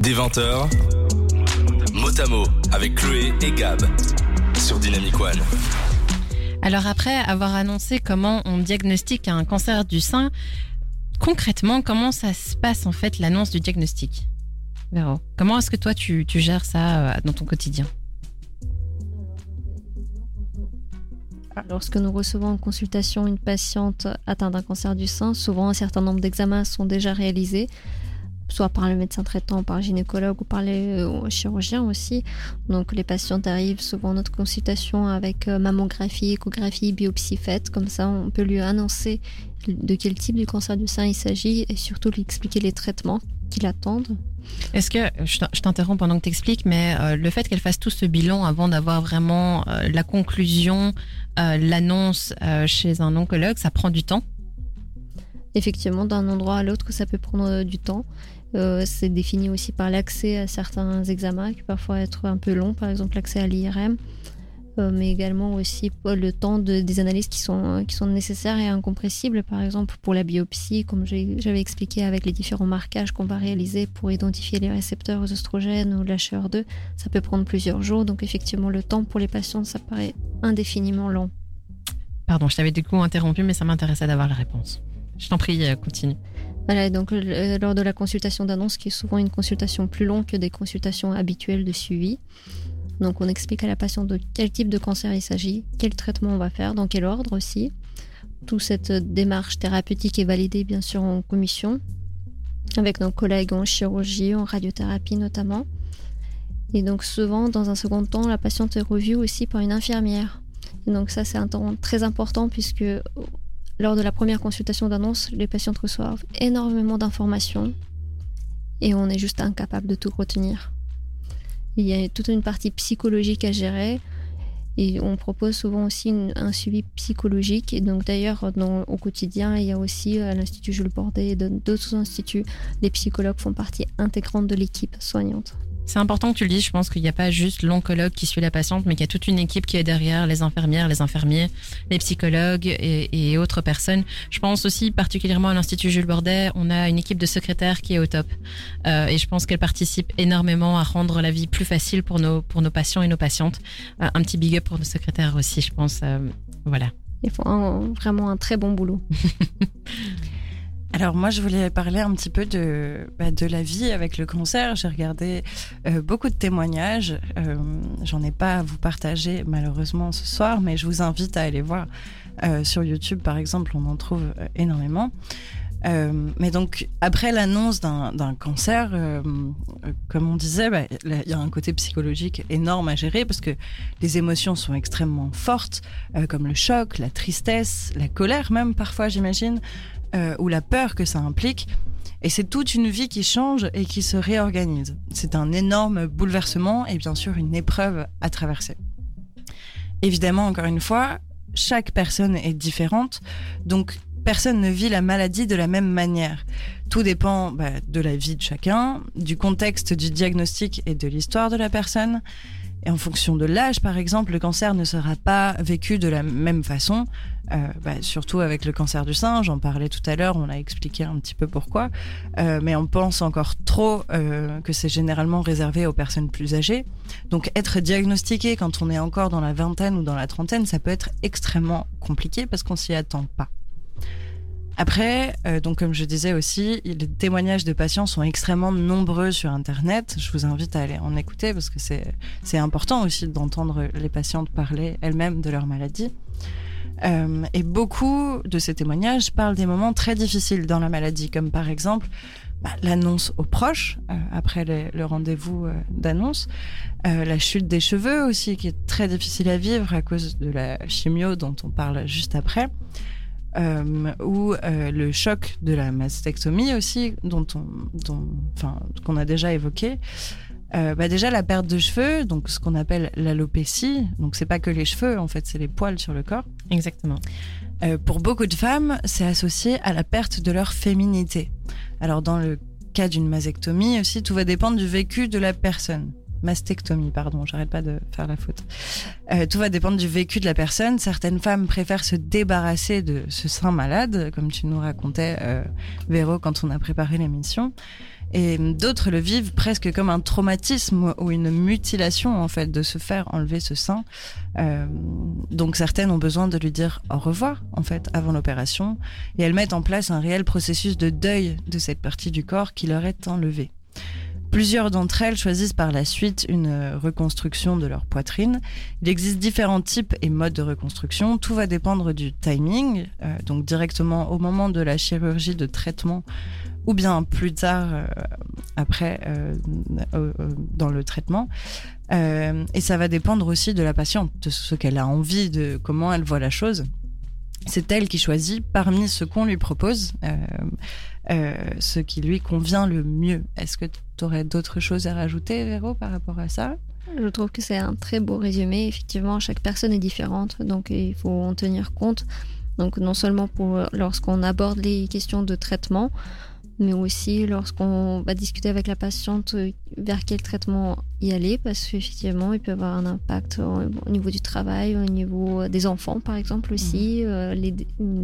Des 20h, Motamo avec Chloé et Gab sur Dynamic One. Alors après avoir annoncé comment on diagnostique un cancer du sein, concrètement, comment ça se passe en fait l'annonce du diagnostic? Véro, comment est-ce que toi tu, tu gères ça euh, dans ton quotidien? Lorsque nous recevons en consultation une patiente atteinte d'un cancer du sein, souvent un certain nombre d'examens sont déjà réalisés, soit par le médecin traitant, par le gynécologue ou par les euh, chirurgiens aussi. Donc les patientes arrivent souvent à notre consultation avec euh, mammographie, échographie, biopsie faite. Comme ça, on peut lui annoncer de quel type de cancer du sein il s'agit et surtout lui expliquer les traitements qui l'attendent. Est-ce que, je t'in- je t'interromps pendant que tu expliques, mais euh, le fait qu'elle fasse tout ce bilan avant d'avoir vraiment euh, la conclusion, euh, l'annonce chez un oncologue, ça prend du temps? Effectivement, d'un endroit à l'autre, ça peut prendre du temps. Euh, c'est défini aussi par l'accès à certains examens qui parfois être un peu long, par exemple l'accès à l'IRM, euh, mais également aussi le temps de, des analyses qui sont, nécessaires et incompressibles, par exemple pour la biopsie, comme j'avais expliqué avec les différents marquages qu'on va réaliser pour identifier les récepteurs aux oestrogènes ou l'HER2, ça peut prendre plusieurs jours, donc effectivement le temps pour les patients, ça paraît indéfiniment long. Pardon, je t'avais du coup interrompu, mais ça m'intéressait d'avoir la réponse. Je t'en prie, euh, continue. Donc euh, lors de la consultation d'annonce, qui est souvent une consultation plus longue que des consultations habituelles de suivi, donc on explique à la patiente de quel type de cancer il s'agit, quel traitement on va faire, dans quel ordre aussi. Toute cette démarche thérapeutique est validée bien sûr en commission, avec nos collègues en chirurgie, en radiothérapie notamment. Et donc souvent, dans un second temps, la patiente est revue aussi par une infirmière. Donc ça, c'est un temps très important puisque lors de la première consultation d'annonce, les patientes reçoivent énormément d'informations et on est juste incapable de tout retenir. Il y a toute une partie psychologique à gérer et on propose souvent aussi un suivi psychologique. Donc d'ailleurs, au quotidien, il y a aussi à l'Institut Jules Bordet et d'autres instituts, les psychologues font partie intégrante de l'équipe soignante. C'est important que tu le dises. Je pense qu'il n'y a pas juste l'oncologue qui suit la patiente, mais qu'il y a toute une équipe qui est derrière, les infirmières, les infirmiers, les psychologues et, et autres personnes. Je pense aussi particulièrement à l'Institut Jules Bordet, on a une équipe de secrétaires qui est au top. Euh, et je pense qu'elle participe énormément à rendre la vie plus facile pour nos, pour nos patients et nos patientes. Euh, un petit big up pour nos secrétaires aussi, je pense. Euh, voilà. Ils font un- vraiment un très bon boulot. Alors moi, je voulais parler un petit peu de, bah, la vie avec le cancer. J'ai regardé euh, beaucoup de témoignages. Euh, J'en ai pas à vous partager malheureusement ce soir, mais je vous invite à aller voir euh, sur YouTube, par exemple. On en trouve énormément. Euh, mais donc, après l'annonce d'un cancer, euh, euh, comme on disait, bah, il y a un côté psychologique énorme à gérer parce que les émotions sont extrêmement fortes, comme le choc, la tristesse, la colère même parfois, j'imagine ou la peur que ça implique. Et c'est toute une vie qui change et qui se réorganise. C'est un énorme bouleversement et bien sûr une épreuve à traverser. Évidemment, encore une fois, chaque personne est différente, donc personne ne vit la maladie de la même manière. Tout dépend bah, de la vie de chacun, du contexte du diagnostic et de l'histoire de la personne. Et en fonction de l'âge, par exemple, le cancer ne sera pas vécu de la même façon. Euh, bah, surtout avec le cancer du sein, j'en parlais tout à l'heure, on a expliqué un petit peu pourquoi. Euh, mais on pense encore trop euh, que c'est généralement réservé aux personnes plus âgées. Donc être diagnostiqué quand on est encore dans la vingtaine ou dans la trentaine, ça peut être extrêmement compliqué parce qu'on s'y attend pas. Après, euh, donc comme je disais aussi, les témoignages de patients sont extrêmement nombreux sur Internet. Je vous invite à aller en écouter parce que c'est important aussi d'entendre les patientes parler elles-mêmes de leur maladie. Euh, et beaucoup de ces témoignages parlent des moments très difficiles dans la maladie, comme par exemple bah, l'annonce aux proches euh, après le rendez-vous d'annonce, la chute des cheveux aussi qui est très difficile à vivre à cause de la chimio dont on parle juste après, euh, ou euh, le choc de la mastectomie aussi dont on, dont, enfin qu'on a déjà évoqué. Euh, bah déjà la perte de cheveux, donc ce qu'on appelle l'alopécie, donc c'est pas que les cheveux en fait, c'est les poils sur le corps. Exactement. Pour beaucoup de femmes, c'est associé à la perte de leur féminité. Alors dans le cas d'une mastectomie aussi, tout va dépendre du vécu de la personne. Mastectomie, pardon, j'arrête pas de faire la faute. Euh, tout va dépendre du vécu de la personne. Certaines femmes préfèrent se débarrasser de ce sein malade, comme tu nous racontais, euh, Véro, quand on a préparé l'émission. Et d'autres le vivent presque comme un traumatisme ou une mutilation en fait de se faire enlever ce sein. Euh, donc certaines ont besoin de lui dire au revoir en fait avant l'opération et elles mettent en place un réel processus de deuil de cette partie du corps qui leur est enlevée. Plusieurs d'entre elles choisissent par la suite une reconstruction de leur poitrine. Il existe différents types et modes de reconstruction. Tout va dépendre du timing, euh, donc directement au moment de la chirurgie de traitement ou bien plus tard euh, après euh, dans le traitement. et ça va dépendre aussi de la patiente, de ce qu'elle a envie, de comment elle voit la chose. C'est elle qui choisit parmi ce qu'on lui propose. Ce qui lui convient le mieux. Est-ce que tu aurais d'autres choses à rajouter, Véro, par rapport à ça? Je trouve que c'est un très beau résumé. Effectivement, chaque personne est différente, donc il faut en tenir compte. Donc non seulement pour lorsqu'on aborde les questions de traitement, mais aussi lorsqu'on va discuter avec la patiente euh, vers quel traitement y aller, parce qu'effectivement, il peut avoir un impact au niveau du travail, au niveau des enfants, par exemple, aussi. Mmh. Euh,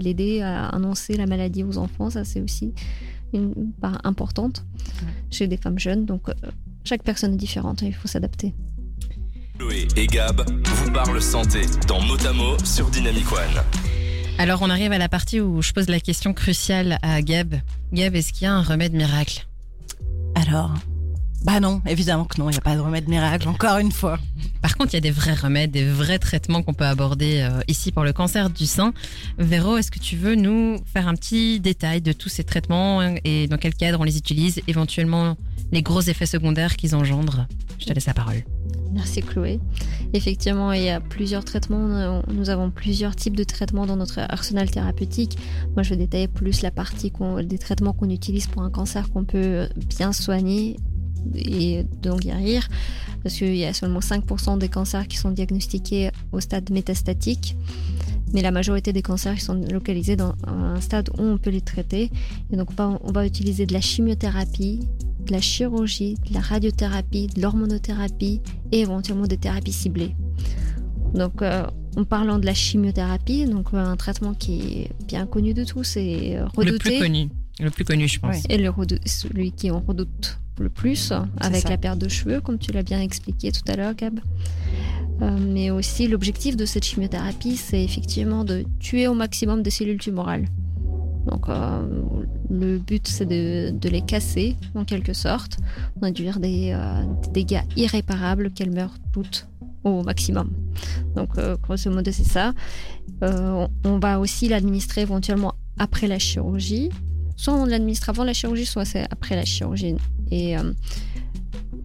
l'aider à annoncer la maladie aux enfants, ça, c'est aussi une part importante chez des femmes jeunes. Donc, euh, chaque personne est différente et il faut s'adapter. Chloé et Gab vous parlent santé dans Motamo sur Dynamic One. Alors on arrive à la partie où je pose la question cruciale à Gab. Gab, est-ce qu'il y a un remède miracle? Alors Bah non, évidemment que non, il n'y a pas de remède miracle, encore une fois. Par contre, il y a des vrais remèdes, des vrais traitements qu'on peut aborder euh, ici pour le cancer du sein. Véro, est-ce que tu veux nous faire un petit détail de tous ces traitements et dans quel cadre on les utilise, éventuellement les gros effets secondaires qu'ils engendrent? Je te laisse la parole. Merci Chloé. Effectivement, il y a plusieurs traitements. Nous avons plusieurs types de traitements dans notre arsenal thérapeutique. Moi, je vais détailler plus la partie des traitements qu'on utilise pour un cancer qu'on peut bien soigner et donc guérir. Parce qu'il y a seulement 5% des cancers qui sont diagnostiqués au stade métastatique. Mais la majorité des cancers sont localisés dans un stade où on peut les traiter. Et donc, on va utiliser de la chimiothérapie, de la chirurgie, de la radiothérapie, de l'hormonothérapie et éventuellement des thérapies ciblées. Donc, euh, en parlant de la chimiothérapie, donc euh, un traitement qui est bien connu de tous et redouté. Le plus connu, le plus connu, je pense. Et le celui qui en redoute le plus, avec la perte de cheveux, comme tu l'as bien expliqué tout à l'heure, Gab. Euh, mais aussi, l'objectif de cette chimiothérapie, c'est effectivement de tuer au maximum des cellules tumorales. Donc euh, le but c'est de, les casser en quelque sorte, d'induire des, euh, dégâts irréparables qu'elles meurent toutes au maximum. Donc grosso modo c'est ça. on va aussi l'administrer éventuellement après la chirurgie. Soit on l'administre avant la chirurgie, soit c'est après la chirurgie. Et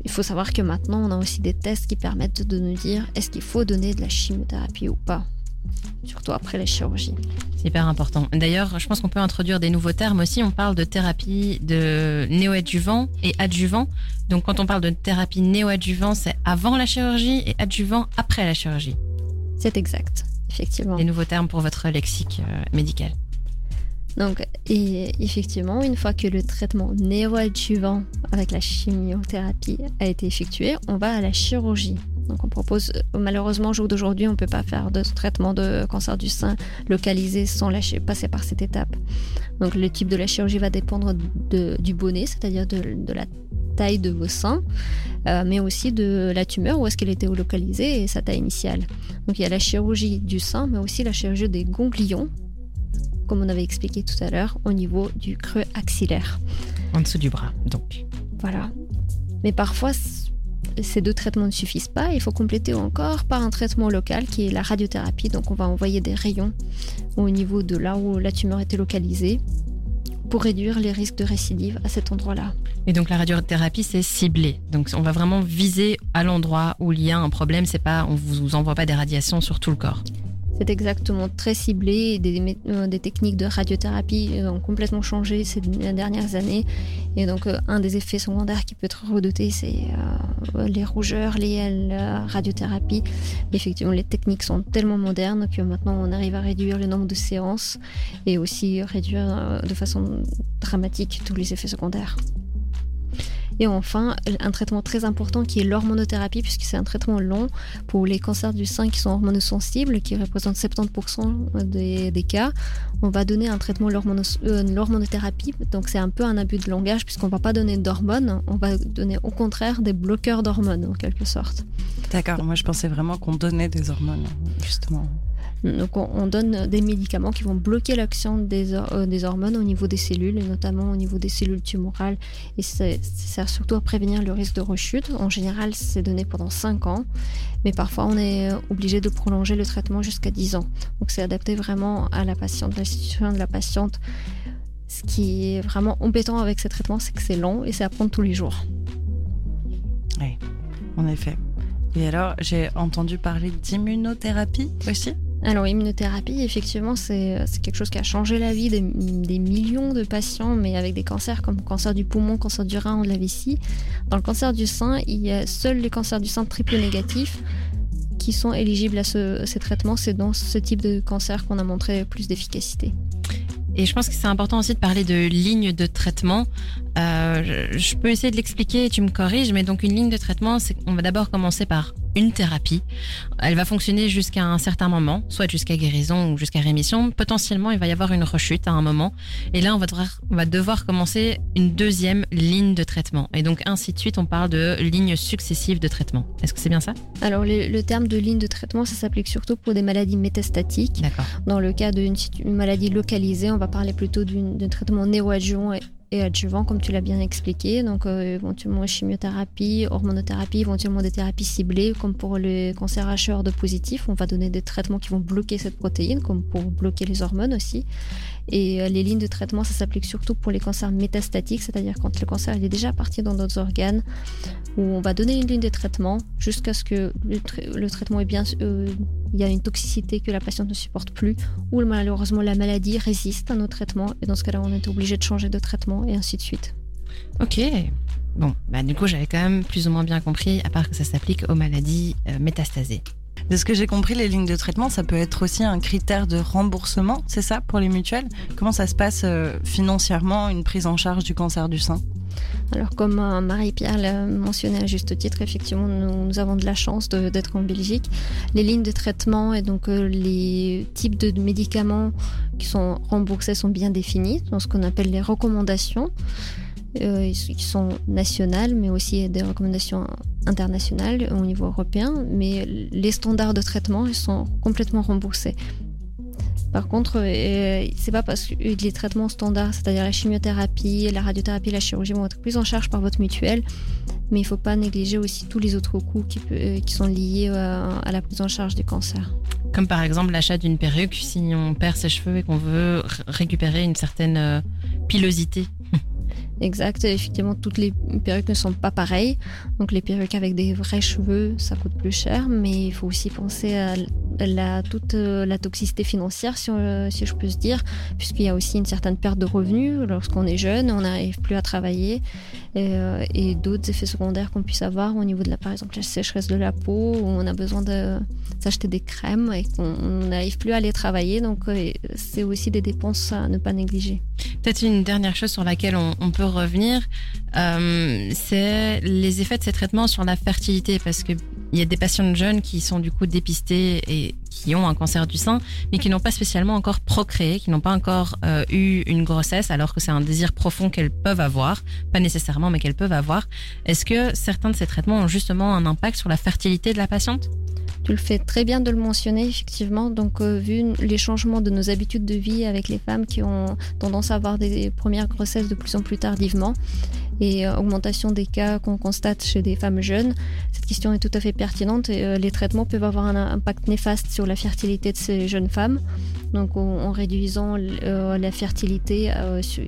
il faut savoir que maintenant on a aussi des tests qui permettent de nous dire est-ce qu'il faut donner de la chimiothérapie ou pas? Surtout après la chirurgie. C'est hyper important. D'ailleurs, je pense qu'on peut introduire des nouveaux termes aussi. On parle de thérapie de néoadjuvant et adjuvant. Donc, quand on parle de thérapie néoadjuvant, c'est avant la chirurgie et adjuvant après la chirurgie. C'est exact, effectivement. Des nouveaux termes pour votre lexique euh, médical. Donc, et effectivement, une fois que le traitement néoadjuvant avec la chimiothérapie a été effectué, on va à la chirurgie. Donc on propose, malheureusement, au jour d'aujourd'hui, on ne peut pas faire de traitement de cancer du sein localisé sans passer par cette étape. Donc le type de la chirurgie va dépendre du bonnet, c'est-à-dire de, la taille de vos seins, euh, mais aussi de la tumeur, où est-ce qu'elle était localisée et sa taille initiale. Donc il y a la chirurgie du sein, mais aussi la chirurgie des ganglions, comme on avait expliqué tout à l'heure, au niveau du creux axillaire. En dessous du bras, donc. Voilà. Mais parfois, ces deux traitements ne suffisent pas. Il faut compléter encore par un traitement local qui est la radiothérapie. Donc on va envoyer des rayons au niveau de là où la tumeur était localisée pour réduire les risques de récidive à cet endroit-là. Et donc la radiothérapie c'est ciblé. Donc on va vraiment viser à l'endroit où il y a un problème. C'est pas, on vous envoie pas des radiations sur tout le corps. C'est exactement très ciblé. Des, euh, des, techniques de radiothérapie euh, ont complètement changé ces dernières années. Et donc, euh, un des effets secondaires qui peut être redouté, c'est les rougeurs liées à la radiothérapie. Effectivement, les techniques sont tellement modernes que maintenant, on arrive à réduire le nombre de séances et aussi réduire de façon dramatique tous les effets secondaires. Et enfin, un traitement très important qui est l'hormonothérapie, puisque c'est un traitement long pour les cancers du sein qui sont hormonosensibles, qui représentent 70% des, cas. On va donner un traitement euh, l'hormonothérapie, donc c'est un peu un abus de langage, puisqu'on ne va pas donner d'hormones, on va donner au contraire des bloqueurs d'hormones, en quelque sorte. D'accord, moi je pensais vraiment qu'on donnait des hormones, justement. Donc on, donne des médicaments qui vont bloquer l'action des, euh, des, hormones au niveau des cellules, et notamment au niveau des cellules tumorales. Et ça sert surtout à prévenir le risque de rechute. En général, c'est donné pendant 5 ans, mais parfois on est obligé de prolonger le traitement jusqu'à 10 ans. Donc c'est adapté vraiment à la patiente, la situation de la patiente. Ce qui est vraiment embêtant avec ces traitements, c'est que c'est long et c'est à prendre tous les jours. Oui, en effet. Et alors, j'ai entendu parler d'immunothérapie aussi? Alors, immunothérapie, effectivement, c'est quelque chose qui a changé la vie des, millions de patients, mais avec des cancers comme cancer du poumon, cancer du rein ou de la vessie. Dans le cancer du sein, il y a seuls les cancers du sein triple négatifs qui sont éligibles à ces traitements. C'est dans ce type de cancer qu'on a montré plus d'efficacité. Et je pense que c'est important aussi de parler de ligne de traitement. Euh, je peux essayer de l'expliquer et tu me corriges, mais donc une ligne de traitement, c'est qu'on va d'abord commencer par une thérapie. Elle va fonctionner jusqu'à un certain moment, soit jusqu'à guérison ou jusqu'à rémission. Potentiellement, il va y avoir une rechute à un moment. Et là, on va devoir, on va devoir commencer une deuxième ligne de traitement. Et donc, ainsi de suite, on parle de lignes successives de traitement. Est-ce que c'est bien ça? Alors, le, terme de ligne de traitement, ça s'applique surtout pour des maladies métastatiques. D'accord. Dans le cas d'une maladie localisée, on va parler plutôt d'un traitement néoadjuvant et adjuvant, comme tu l'as bien expliqué. Donc, euh, éventuellement chimiothérapie, hormonothérapie, éventuellement des thérapies ciblées, comme pour le cancer hacheur de positif. On va donner des traitements qui vont bloquer cette protéine, comme pour bloquer les hormones aussi. Et euh, les lignes de traitement, ça s'applique surtout pour les cancers métastatiques, c'est-à-dire quand le cancer est déjà parti dans d'autres organes, où on va donner une ligne de traitement jusqu'à ce que le, traitement est bien, euh, il y a une toxicité que la patiente ne supporte plus, ou malheureusement la maladie résiste à nos traitements, et dans ce cas-là, on est obligé de changer de traitement, et ainsi de suite. Ok. Bon, bah du coup, j'avais quand même plus ou moins bien compris, à part que ça s'applique aux maladies euh, métastasées. De ce que j'ai compris, les lignes de traitement, ça peut être aussi un critère de remboursement, c'est ça, pour les mutuelles? Comment ça se passe euh, financièrement, une prise en charge du cancer du sein? Alors comme euh, Marie-Pierre l'a mentionné à juste titre, effectivement, nous, avons de la chance d'être en Belgique. Les lignes de traitement et donc euh, les types de médicaments qui sont remboursés sont bien définis dans ce qu'on appelle les recommandations. Euh, qui sont nationales, mais aussi des recommandations internationales au niveau européen. Mais les standards de traitement ils sont complètement remboursés. Par contre, euh, c'est pas parce que les traitements standards, c'est-à-dire la chimiothérapie, la radiothérapie, la chirurgie vont être pris en charge par votre mutuelle, mais il ne faut pas négliger aussi tous les autres coûts qui, euh, sont liés à la prise en charge du cancer. Comme par exemple l'achat d'une perruque si on perd ses cheveux et qu'on veut récupérer une certaine pilosité. Exact. Effectivement, toutes les perruques ne sont pas pareilles. Donc, les perruques avec des vrais cheveux, ça coûte plus cher. Mais il faut aussi penser à toute euh, la toxicité financière, si, si je peux se dire, puisqu'il y a aussi une certaine perte de revenus lorsqu'on est jeune, on n'arrive plus à travailler. Euh, et, d'autres effets secondaires qu'on puisse avoir au niveau de la, par exemple, la sécheresse de la peau, où on a besoin de s'acheter des crèmes et qu'on n'arrive plus à aller travailler. Donc, euh, c'est aussi des dépenses à ne pas négliger. Peut-être une dernière chose sur laquelle on, peut revenir, euh, c'est les effets de ces traitements sur la fertilité, parce que il y a des patientes jeunes qui sont du coup dépistées et qui ont un cancer du sein, mais qui n'ont pas spécialement encore procréé, qui n'ont pas encore euh, eu une grossesse, alors que c'est un désir profond qu'elles peuvent avoir, pas nécessairement, mais qu'elles peuvent avoir. Est-ce que certains de ces traitements ont justement un impact sur la fertilité de la patiente? Tu le fais très bien de le mentionner, effectivement. Donc, euh, vu les changements de nos habitudes de vie avec les femmes qui ont tendance à avoir des premières grossesses de plus en plus tardivement et euh, augmentation des cas qu'on constate chez des femmes jeunes, cette question est tout à fait pertinente euh, les traitements peuvent avoir un impact néfaste sur la fertilité de ces jeunes femmes. Donc, en, réduisant la fertilité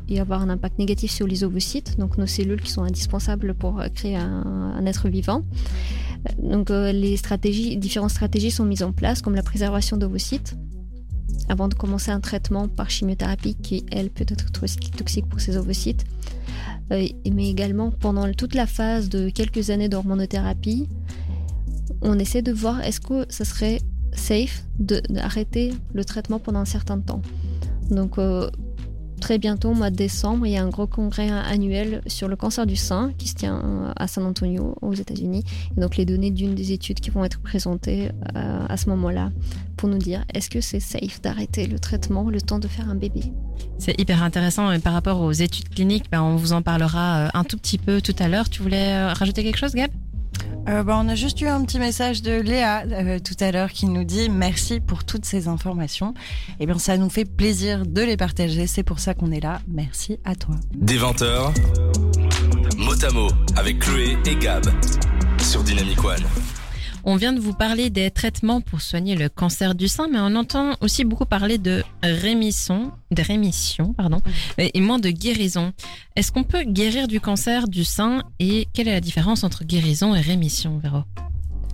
et avoir un impact négatif sur les ovocytes, donc nos cellules qui sont indispensables pour créer un être vivant. Donc euh, les stratégies, différentes stratégies sont mises en place, comme la préservation d'ovocytes, avant de commencer un traitement par chimiothérapie qui, elle, peut être toxique pour ces ovocytes. Euh, mais également, pendant toute la phase de quelques années d'hormonothérapie, on essaie de voir est-ce que ce serait safe d'arrêter le traitement pendant un certain temps. Donc, euh, très bientôt, au mois de décembre, il y a un gros congrès annuel sur le cancer du sein qui se tient à San Antonio, aux États-Unis. Donc, les données d'une des études qui vont être présentées euh, à ce moment-là pour nous dire est-ce que c'est safe d'arrêter le traitement le temps de faire un bébé? C'est hyper intéressant. Et par rapport aux études cliniques, ben, on vous en parlera euh, un tout petit peu tout à l'heure. Tu voulais euh, rajouter quelque chose, Gab? Euh, bah, on a juste eu un petit message de Léa euh, tout à l'heure qui nous dit merci pour toutes ces informations. Eh bien, ça nous fait plaisir de les partager. C'est pour ça qu'on est là. Merci à toi. Des 20 mot à mot avec Chloé et Gab sur Dynamic One. On vient de vous parler des traitements pour soigner le cancer du sein, mais on entend aussi beaucoup parler de rémission, de rémission, pardon, et moins de guérison. Est-ce qu'on peut guérir du cancer du sein et quelle est la différence entre guérison et rémission, Véro?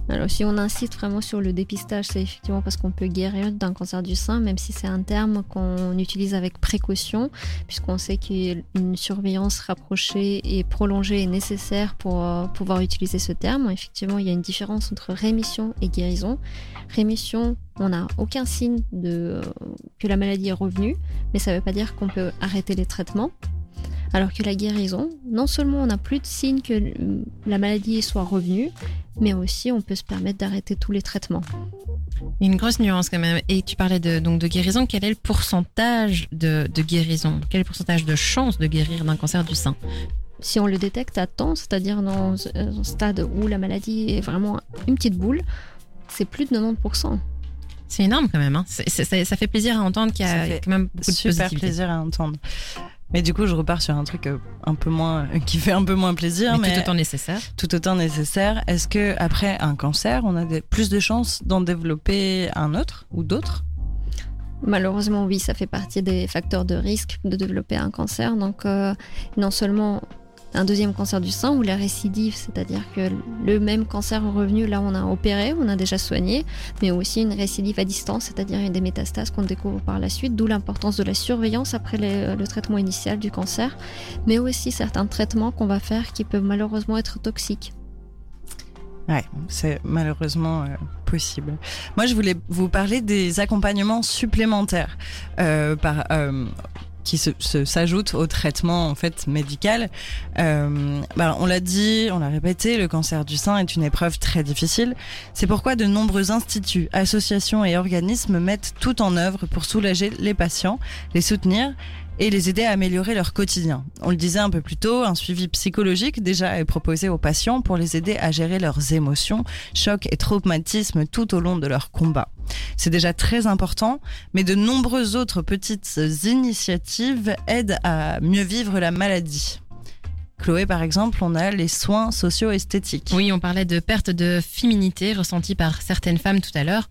Alors, si on insiste vraiment sur le dépistage, c'est effectivement parce qu'on peut guérir d'un cancer du sein, même si c'est un terme qu'on utilise avec précaution, puisqu'on sait qu'une surveillance rapprochée et prolongée est nécessaire pour euh, pouvoir utiliser ce terme. Effectivement, il y a une différence entre rémission et guérison. Rémission, on n'a aucun signe de, que la maladie est revenue, mais ça ne veut pas dire qu'on peut arrêter les traitements. Alors que la guérison, non seulement on n'a plus de signes que la maladie soit revenue, mais aussi on peut se permettre d'arrêter tous les traitements. Une grosse nuance quand même. Et tu parlais de, donc de guérison. Quel est le pourcentage de, guérison? Quel est le pourcentage de chance de guérir d'un cancer du sein? Si on le détecte à temps, c'est-à-dire dans un stade où la maladie est vraiment une petite boule, c'est plus de 90%. C'est énorme quand même. Hein. ça fait plaisir à entendre qu'il y a quand même beaucoup de super plaisir à entendre. Mais du coup, je repars sur un truc euh, un peu moins, euh, qui fait un peu moins plaisir, mais, tout autant nécessaire. Tout autant nécessaire. Est-ce que après un cancer, on a plus de chances d'en développer un autre ou d'autres? Malheureusement, oui, ça fait partie des facteurs de risque de développer un cancer. Donc, euh, non seulement un deuxième cancer du sein ou la récidive, c'est-à-dire que le même cancer revenu, là on a opéré, on a déjà soigné, mais aussi une récidive à distance, c'est-à-dire des métastases qu'on découvre par la suite, d'où l'importance de la surveillance après le traitement initial du cancer, mais aussi certains traitements qu'on va faire qui peuvent malheureusement être toxiques. Ouais, c'est malheureusement euh, possible. Moi, je voulais vous parler des accompagnements supplémentaires euh, par, euh, qui s'ajoute au traitement en fait médical. Euh, bah, on l'a dit, on l'a répété, le cancer du sein est une épreuve très difficile. C'est pourquoi de nombreux instituts, associations et organismes mettent tout en œuvre pour soulager les patients, les soutenir et les aider à améliorer leur quotidien. On le disait un peu plus tôt, un suivi psychologique déjà est proposé aux patients pour les aider à gérer leurs émotions, chocs et traumatismes tout au long de leur combat. C'est déjà très important, mais de nombreuses autres petites initiatives aident à mieux vivre la maladie. Chloé, par exemple, on a les soins socio-esthétiques. Oui, on parlait de perte de féminité ressentie par certaines femmes tout à l'heure.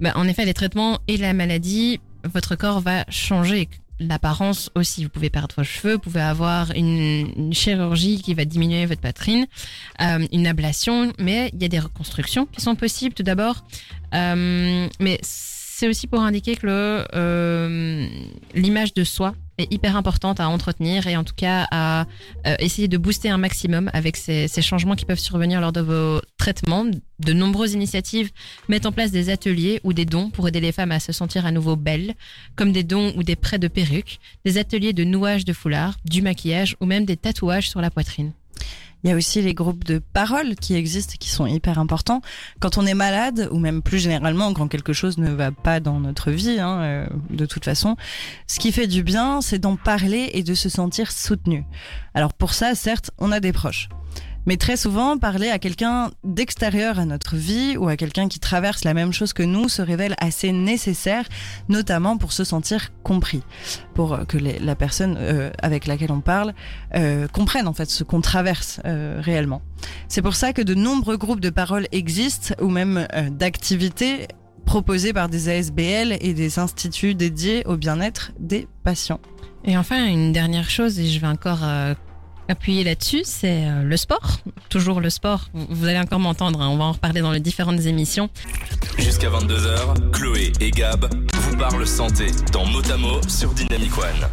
Ben, en effet, les traitements et la maladie, votre corps va changer l'apparence aussi. Vous pouvez perdre vos cheveux, vous pouvez avoir une, chirurgie qui va diminuer votre poitrine, euh, une ablation, mais il y a des reconstructions qui sont possibles tout d'abord. Euh, mais c'est aussi pour indiquer que euh, l'image de soi hyper importante à entretenir et en tout cas à euh, essayer de booster un maximum avec ces, changements qui peuvent survenir lors de vos traitements. De nombreuses initiatives mettent en place des ateliers ou des dons pour aider les femmes à se sentir à nouveau belles, comme des dons ou des prêts de perruques, des ateliers de nouage de foulard, du maquillage ou même des tatouages sur la poitrine. Il y a aussi les groupes de parole qui existent, qui sont hyper importants. Quand on est malade, ou même plus généralement quand quelque chose ne va pas dans notre vie, hein, euh, de toute façon, ce qui fait du bien, c'est d'en parler et de se sentir soutenu. Alors pour ça, certes, on a des proches. Mais très souvent, parler à quelqu'un d'extérieur à notre vie ou à quelqu'un qui traverse la même chose que nous se révèle assez nécessaire, notamment pour se sentir compris, pour que la personne euh, avec laquelle on parle euh, comprenne en fait ce qu'on traverse euh, réellement. C'est pour ça que de nombreux groupes de parole existent ou même d'activités proposées par des ASBL et des instituts dédiés au bien-être des patients. Et enfin, une dernière chose, et je vais encore appuyer là-dessus, c'est euh, le sport. Toujours le sport. Vous allez encore m'entendre, hein. on va en reparler dans les différentes émissions. Jusqu'à 22h, Chloé et Gab vous parlent santé dans Motamo sur Dynamic One.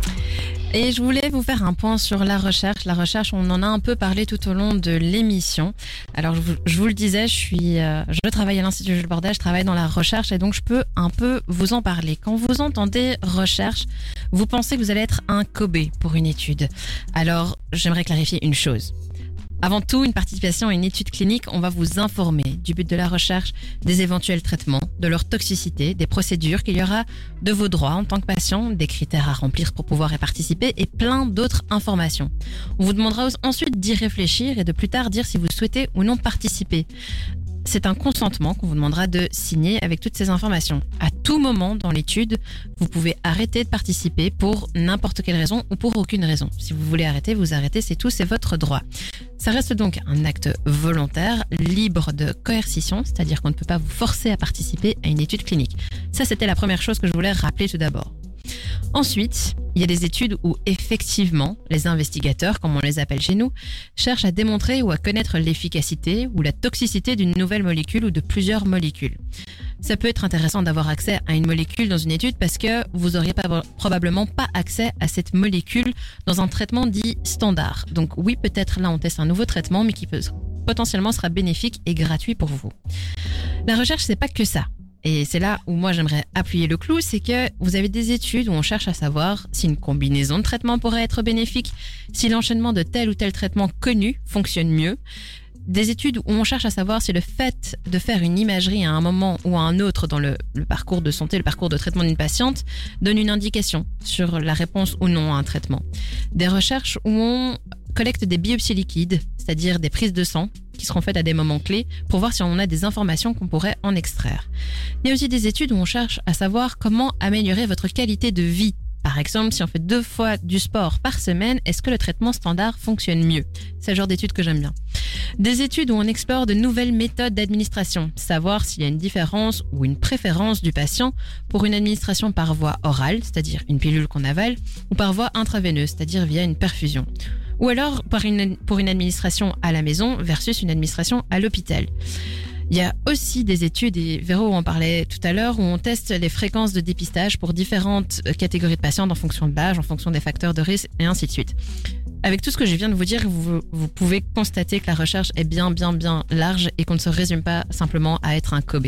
Et je voulais vous faire un point sur la recherche. La recherche, on en a un peu parlé tout au long de l'émission. Alors, je vous, le disais, je suis, euh, je travaille à l'Institut Jules Bordet, je travaille dans la recherche et donc je peux un peu vous en parler. Quand vous entendez recherche, vous pensez que vous allez être un Kobe pour une étude. Alors, j'aimerais clarifier une chose. Avant tout, une participation à une étude clinique, on va vous informer du but de la recherche, des éventuels traitements, de leur toxicité, des procédures qu'il y aura, de vos droits en tant que patient, des critères à remplir pour pouvoir y participer et plein d'autres informations. On vous demandera ensuite d'y réfléchir et de plus tard dire si vous souhaitez ou non participer. C'est un consentement qu'on vous demandera de signer avec toutes ces informations. À tout moment dans l'étude, vous pouvez arrêter de participer pour n'importe quelle raison ou pour aucune raison. Si vous voulez arrêter, vous arrêtez, c'est tout, c'est votre droit. Ça reste donc un acte volontaire, libre de coercition, c'est-à-dire qu'on ne peut pas vous forcer à participer à une étude clinique. Ça, c'était la première chose que je voulais rappeler tout d'abord. Ensuite, il y a des études où effectivement, les investigateurs, comme on les appelle chez nous, cherchent à démontrer ou à connaître l'efficacité ou la toxicité d'une nouvelle molécule ou de plusieurs molécules. Ça peut être intéressant d'avoir accès à une molécule dans une étude parce que vous auriez pas, probablement pas accès à cette molécule dans un traitement dit standard. Donc oui, peut-être là on teste un nouveau traitement, mais qui peut, potentiellement sera bénéfique et gratuit pour vous. La recherche, c'est pas que ça. Et c'est là où moi j'aimerais appuyer le clou, c'est que vous avez des études où on cherche à savoir si une combinaison de traitements pourrait être bénéfique, si l'enchaînement de tel ou tel traitement connu fonctionne mieux, des études où on cherche à savoir si le fait de faire une imagerie à un moment ou à un autre dans le, parcours de santé, le parcours de traitement d'une patiente, donne une indication sur la réponse ou non à un traitement. Des recherches où on collecte des biopsies liquides, c'est-à-dire des prises de sang qui seront faites à des moments clés pour voir si on a des informations qu'on pourrait en extraire. Il y a aussi des études où on cherche à savoir comment améliorer votre qualité de vie par exemple, si on fait deux fois du sport par semaine, est-ce que le traitement standard fonctionne mieux? C'est le genre d'études que j'aime bien. Des études où on explore de nouvelles méthodes d'administration, savoir s'il y a une différence ou une préférence du patient pour une administration par voie orale, c'est-à-dire une pilule qu'on avale, ou par voie intraveineuse, c'est-à-dire via une perfusion. Ou alors une, pour une administration à la maison versus une administration à l'hôpital. Il y a aussi des études, et Véro en parlait tout à l'heure, où on teste les fréquences de dépistage pour différentes catégories de patients en fonction de l'âge, en fonction des facteurs de risque et ainsi de suite. Avec tout ce que je viens de vous dire, vous, vous pouvez constater que la recherche est bien, bien, bien large et qu'on ne se résume pas simplement à être un Kobe.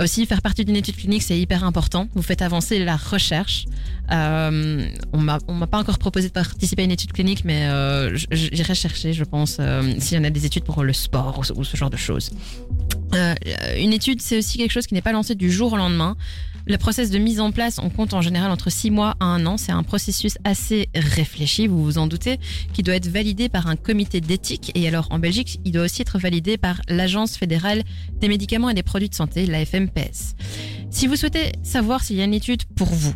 Aussi, faire partie d'une étude clinique, c'est hyper important. Vous faites avancer la recherche. Euh, on m'a, pas encore proposé de participer à une étude clinique, mais euh, j'irai chercher, je pense, euh, s'il y en a des études pour le sport ou ce genre de choses. Euh, une étude, c'est aussi quelque chose qui n'est pas lancé du jour au lendemain. Le process de mise en place, on compte en général entre 6 mois à un an. C'est un processus assez réfléchi, vous vous en doutez, qui doit être validé par un comité d'éthique. Et alors, en Belgique, il doit aussi être validé par l'Agence fédérale des médicaments et des produits de santé, la FMPS. Si vous souhaitez savoir s'il y a une étude pour vous,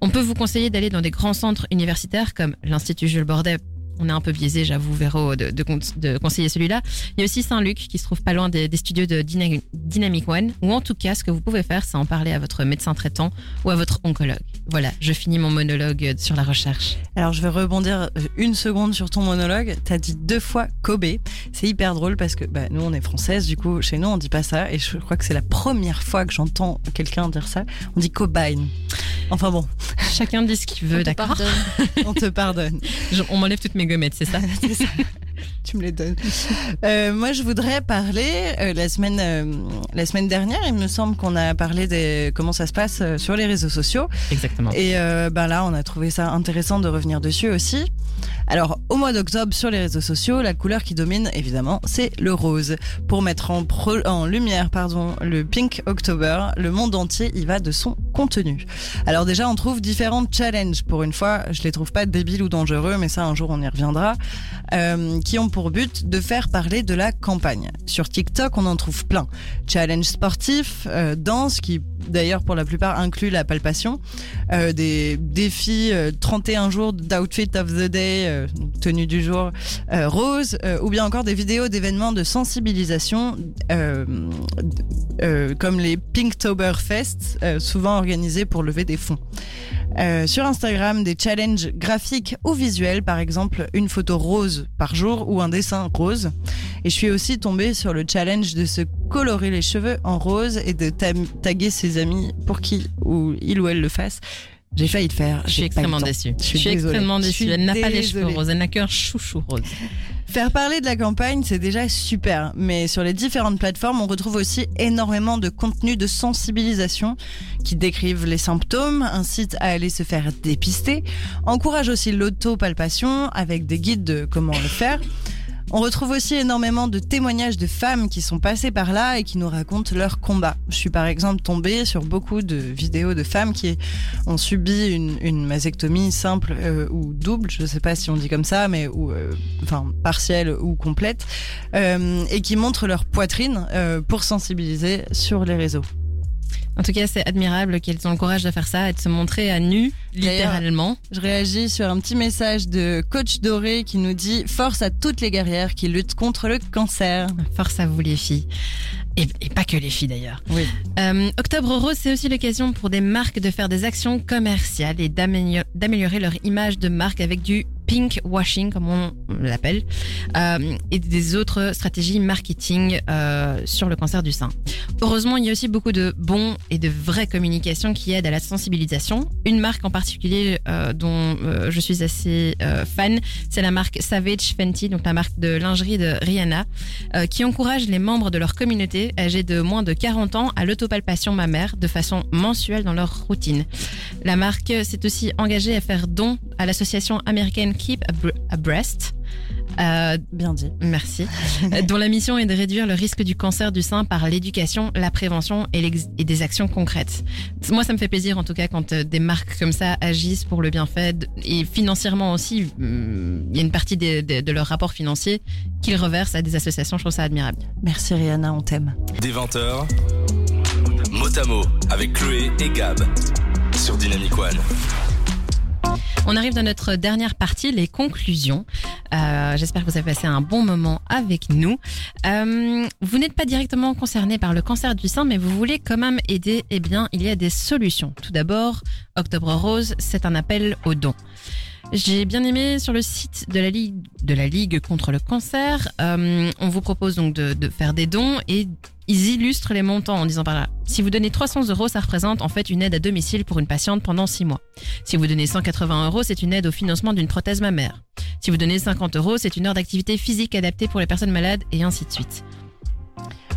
on peut vous conseiller d'aller dans des grands centres universitaires comme l'Institut Jules Bordet on est un peu biaisé, j'avoue, Véro, de, conseiller celui-là. Il y a aussi Saint-Luc qui se trouve pas loin des, studios de Dynamic One. Ou en tout cas, ce que vous pouvez faire, c'est en parler à votre médecin traitant ou à votre oncologue. Voilà, je finis mon monologue sur la recherche. Alors, je vais rebondir une seconde sur ton monologue. Tu as dit deux fois Kobe. C'est hyper drôle parce que bah, nous, on est françaises, du coup, chez nous, on dit pas ça. Et je crois que c'est la première fois que j'entends quelqu'un dire ça. On dit cobain. Enfin bon. Chacun dit ce qu'il veut, d'accord On te pardonne. Je, on m'enlève toutes mes gommettes, c'est ça C'est ça. tu me les donnes. Euh, moi, je voudrais parler euh, la semaine euh, la semaine dernière. Il me semble qu'on a parlé de comment ça se passe euh, sur les réseaux sociaux. Exactement. Et euh, ben là, on a trouvé ça intéressant de revenir dessus aussi. Alors, au mois d'octobre, sur les réseaux sociaux, la couleur qui domine, évidemment, c'est le rose. Pour mettre en, lumière, pardon, le Pink October, le monde entier y va de son contenu. Alors déjà, on trouve différents challenges. Pour une fois, je les trouve pas débiles ou dangereux, mais ça, un jour, on y reviendra. Euh, qui ont pour but de faire parler de la campagne. Sur TikTok, on en trouve plein. Challenge sportif, euh, danse, qui d'ailleurs pour la plupart inclut la palpation, euh, des défis euh, 31 jours d'outfit of the day, euh, tenue du jour, euh, rose, euh, ou bien encore des vidéos d'événements de sensibilisation euh, euh, comme les Pinktoberfest, euh, souvent organisés pour lever des fonds. Euh, sur Instagram, des challenges graphiques ou visuels, par exemple une photo rose par jour ou un dessin rose. Et je suis aussi tombée sur le challenge de se colorer les cheveux en rose et de taguer ses amis pour qu'il ou il ou elle le fasse. J'ai failli le faire. Je suis extrêmement déçue. Je suis extrêmement déçue. Elle n'a pas les cheveux roses, elle n'a qu'un chouchou rose. Faire parler de la campagne, c'est déjà super, mais sur les différentes plateformes, on retrouve aussi énormément de contenus de sensibilisation qui décrivent les symptômes, incitent à aller se faire dépister, encouragent aussi l'autopalpation avec des guides de comment le faire. On retrouve aussi énormément de témoignages de femmes qui sont passées par là et qui nous racontent leur combat. Je suis par exemple tombée sur beaucoup de vidéos de femmes qui ont subi une, une mastectomie simple euh, ou double, je ne sais pas si on dit comme ça, mais euh, enfin partielle ou complète, euh, et qui montrent leur poitrine pour sensibiliser sur les réseaux. En tout cas, c'est admirable qu'elles ont le courage de faire ça et de se montrer à nu, littéralement. Je réagis sur un petit message de Coach Doré qui nous dit Force à toutes les guerrières qui luttent contre le cancer. Force à vous les filles. Et, et pas que les filles d'ailleurs. Oui. Euh, Octobre Rose, c'est aussi l'occasion pour des marques de faire des actions commerciales et d'amélior- d'améliorer leur image de marque avec du pink washing, comme on l'appelle, euh, et des autres stratégies marketing euh, sur le cancer du sein. Heureusement, il y a aussi beaucoup de bons et de vraies communications qui aident à la sensibilisation. Une marque en particulier euh, dont je suis assez fan, c'est la marque Savage Fenty, donc la marque de lingerie de Rihanna, qui encourage les membres de leur communauté âgés de moins de 40 ans à l'autopalpation mammaire de façon mensuelle dans leur routine. La marque s'est aussi engagée à faire don à l'association américaine Keep a, Bre- a Breast. euh, Bien dit. Merci. Euh, dont la mission est de réduire le risque du cancer du sein par l'éducation, la prévention et, des actions concrètes. Moi, ça me fait plaisir en tout cas quand euh, des marques comme ça agissent pour le bienfait et financièrement aussi. hum, Il y a une partie de leur rapport financier qu'ils reversent à des associations. Je trouve ça admirable. Merci Rihanna, on t'aime. Des 20h, mot à mot avec Chloé et Gab sur Dynamic One. On arrive dans notre dernière partie, les conclusions. Euh, J'espère que vous avez passé un bon moment avec nous. Euh, vous n'êtes pas directement concerné par le cancer du sein, mais vous voulez quand même aider. Eh bien, il y a des solutions. Tout d'abord, Octobre Rose, c'est un appel aux dons. J'ai bien aimé sur le site de la Ligue, contre le cancer, euh, on vous propose donc de faire des dons et ils illustrent les montants en disant par là, si vous donnez 300 euros, ça représente en fait une aide à domicile pour une patiente pendant 6 mois. Si vous donnez 180 euros, c'est une aide au financement d'une prothèse mammaire. Si vous donnez 50 euros, c'est une heure d'activité physique adaptée pour les personnes malades et ainsi de suite.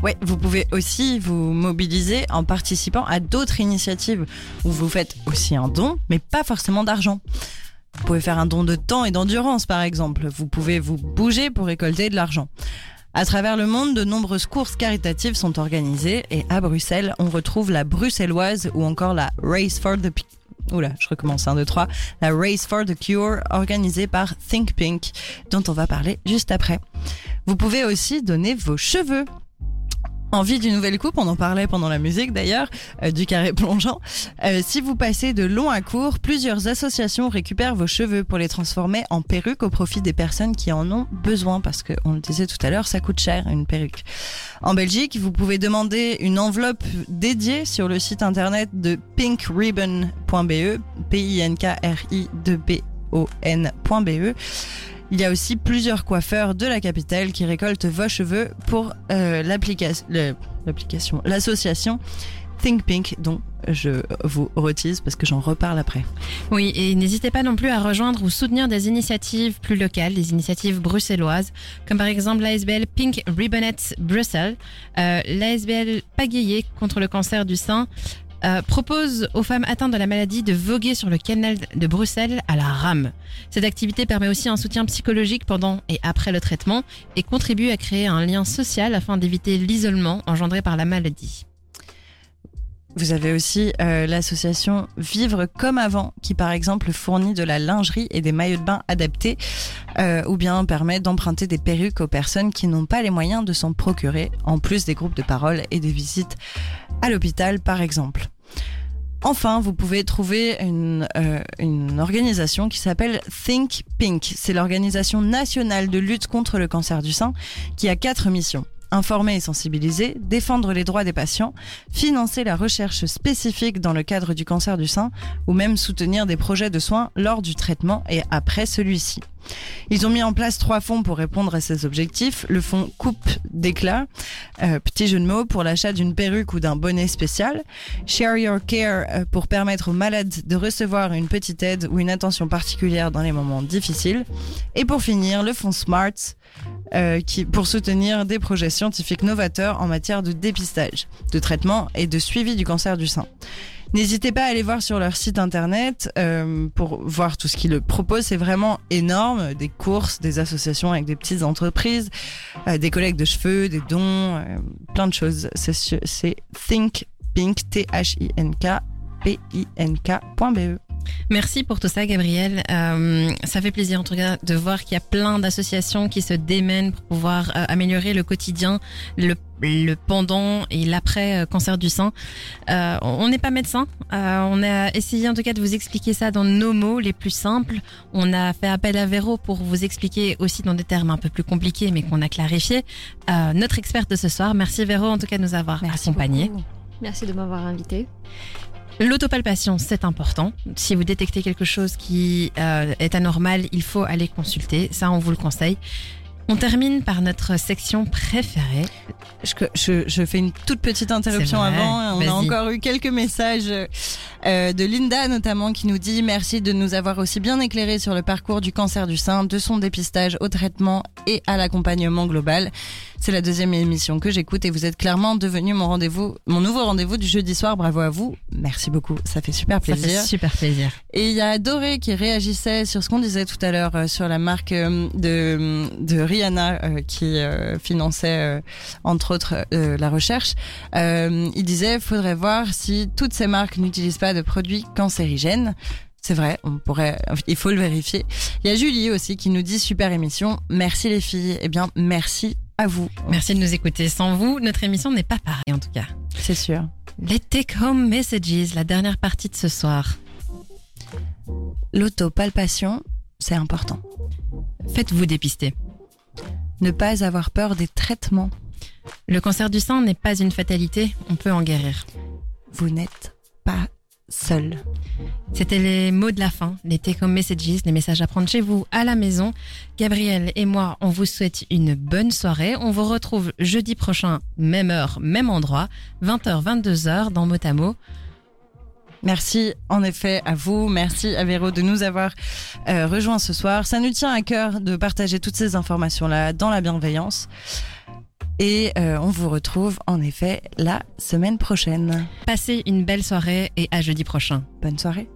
Ouais, vous pouvez aussi vous mobiliser en participant à d'autres initiatives où vous faites aussi un don, mais pas forcément d'argent. Vous pouvez faire un don de temps et d'endurance, par exemple. Vous pouvez vous bouger pour récolter de l'argent. À travers le monde, de nombreuses courses caritatives sont organisées et à Bruxelles, on retrouve la bruxelloise ou encore la Race for the Oula, je recommence, 1, 2, 3. La Race for the Cure, organisée par Think Pink, dont on va parler juste après. Vous pouvez aussi donner vos cheveux. Envie d'une nouvelle coupe, on en parlait pendant la musique d'ailleurs, euh, du carré plongeant. Euh, si vous passez de long à court, plusieurs associations récupèrent vos cheveux pour les transformer en perruques au profit des personnes qui en ont besoin, parce que on le disait tout à l'heure, ça coûte cher une perruque. En Belgique, vous pouvez demander une enveloppe dédiée sur le site internet de pinkribbon.be, P-I-N-K-R-I-B-O-N.be. Il y a aussi plusieurs coiffeurs de la capitale qui récoltent vos cheveux pour euh, l'application, l'association Think Pink, dont je vous retise parce que j'en reparle après. Oui, et n'hésitez pas non plus à rejoindre ou soutenir des initiatives plus locales, des initiatives bruxelloises, comme par exemple l'ASBL Pink Ribbonette Bruxelles, euh, l'ASBL Pagayer contre le cancer du sein, euh, propose aux femmes atteintes de la maladie de voguer sur le canal de Bruxelles à la rame. Cette activité permet aussi un soutien psychologique pendant et après le traitement et contribue à créer un lien social afin d'éviter l'isolement engendré par la maladie. Vous avez aussi euh, l'association Vivre comme avant, qui par exemple fournit de la lingerie et des maillots de bain adaptés, euh, ou bien permet d'emprunter des perruques aux personnes qui n'ont pas les moyens de s'en procurer, en plus des groupes de parole et des visites à l'hôpital par exemple. Enfin, vous pouvez trouver une, euh, une organisation qui s'appelle Think Pink. C'est l'organisation nationale de lutte contre le cancer du sein qui a quatre missions informer et sensibiliser, défendre les droits des patients, financer la recherche spécifique dans le cadre du cancer du sein ou même soutenir des projets de soins lors du traitement et après celui-ci. Ils ont mis en place trois fonds pour répondre à ces objectifs. Le fonds Coupe d'éclat, euh, petit jeu de mots, pour l'achat d'une perruque ou d'un bonnet spécial. Share Your Care euh, pour permettre aux malades de recevoir une petite aide ou une attention particulière dans les moments difficiles. Et pour finir, le fonds Smart euh, pour soutenir des projets scientifiques novateurs en matière de dépistage, de traitement et de suivi du cancer du sein. N'hésitez pas à aller voir sur leur site internet euh, pour voir tout ce qu'ils proposent. C'est vraiment énorme. Des courses, des associations avec des petites entreprises, euh, des collègues de cheveux, des dons, plein de choses. C'est c'est thinkpink, T-H-I-N-K, P-I-N-K.be. Merci pour tout ça, Gabriel. Euh, ça fait plaisir en tout cas de voir qu'il y a plein d'associations qui se démènent pour pouvoir euh, améliorer le quotidien, le, le pendant et l'après euh, cancer du sein. On n'est pas médecin. On a essayé en tout cas de vous expliquer ça dans nos mots les plus simples. On a fait appel à Véro pour vous expliquer aussi dans des termes un peu plus compliqués, mais qu'on a clarifié. Notre experte de ce soir. Merci Véro en tout cas de nous avoir accompagnés. Merci de m'avoir invité. L'autopalpation, c'est important. Si vous détectez quelque chose qui euh, est anormal, il faut aller consulter. Ça, on vous le conseille. On termine par notre section préférée. Je, je, je fais une toute petite interruption avant. On a encore eu quelques messages euh, de Linda notamment qui nous dit merci de nous avoir aussi bien éclairé sur le parcours du cancer du sein, de son dépistage au traitement et à l'accompagnement global. C'est la deuxième émission que j'écoute et vous êtes clairement devenu mon rendez-vous, mon nouveau rendez-vous du jeudi soir. Bravo à vous. Merci beaucoup. Ça fait super Ça plaisir. fait super plaisir. Et il y a Doré qui réagissait sur ce qu'on disait tout à l'heure euh, sur la marque euh, de, de Rihanna euh, qui finançait entre autres la recherche. Il disait faudrait voir si toutes ces marques n'utilisent pas de produits cancérigènes. C'est vrai, on pourrait, il faut le vérifier. Il y a Julie aussi qui nous dit super émission. Merci les filles. Eh bien, merci à vous. Merci de nous écouter. Sans vous, notre émission n'est pas pareille en tout cas. C'est sûr. Les take-home messages, la dernière partie de ce soir. L'autopalpation, c'est important. Faites-vous dépister. Ne pas avoir peur des traitements. Le cancer du sein n'est pas une fatalité, on peut en guérir. Vous n'êtes pas seul. C'était les mots de la fin, les take-home messages, les messages à prendre chez vous, à la maison. Gabriel et moi, on vous souhaite une bonne soirée. On vous retrouve jeudi prochain, même heure, même endroit, 20h, 22h dans Motamo. Merci en effet à vous, merci à Véro de nous avoir euh, rejoints ce soir. Ça nous tient à cœur de partager toutes ces informations-là dans la bienveillance. Et euh, on vous retrouve en effet la semaine prochaine. Passez une belle soirée et à jeudi prochain. Bonne soirée.